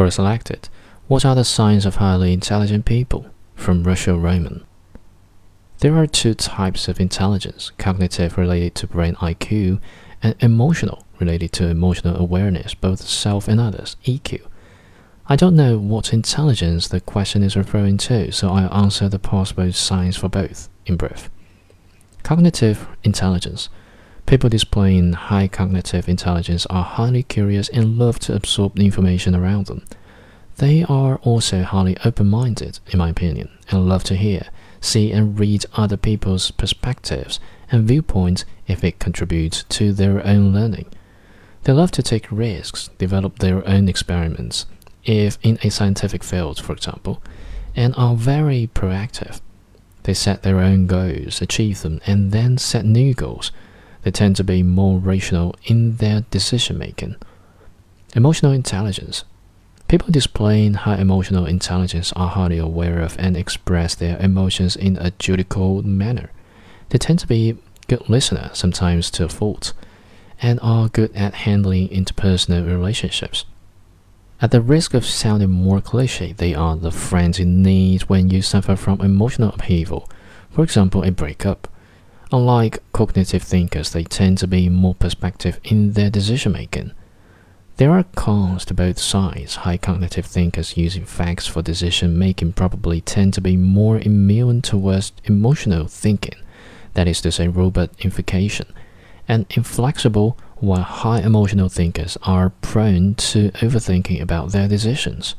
Or selected, what are the signs of highly intelligent people? From Russell Roman. There are two types of intelligence cognitive related to brain IQ, and emotional related to emotional awareness, both self and others, EQ. I don't know what intelligence the question is referring to, so I'll answer the possible signs for both in brief. Cognitive intelligence. People displaying high cognitive intelligence are highly curious and love to absorb the information around them. They are also highly open minded, in my opinion, and love to hear see and read other people's perspectives and viewpoints if it contributes to their own learning. They love to take risks, develop their own experiments, if in a scientific field, for example, and are very proactive. They set their own goals, achieve them, and then set new goals. They tend to be more rational in their decision making. Emotional intelligence People displaying high emotional intelligence are highly aware of and express their emotions in a judicial manner. They tend to be good listeners, sometimes to a fault, and are good at handling interpersonal relationships. At the risk of sounding more cliche, they are the friends you need when you suffer from emotional upheaval, for example, a breakup. Unlike cognitive thinkers, they tend to be more perspective in their decision making. There are cons to both sides. High cognitive thinkers using facts for decision making probably tend to be more immune towards emotional thinking, that is to say, robotification, and inflexible, while high emotional thinkers are prone to overthinking about their decisions.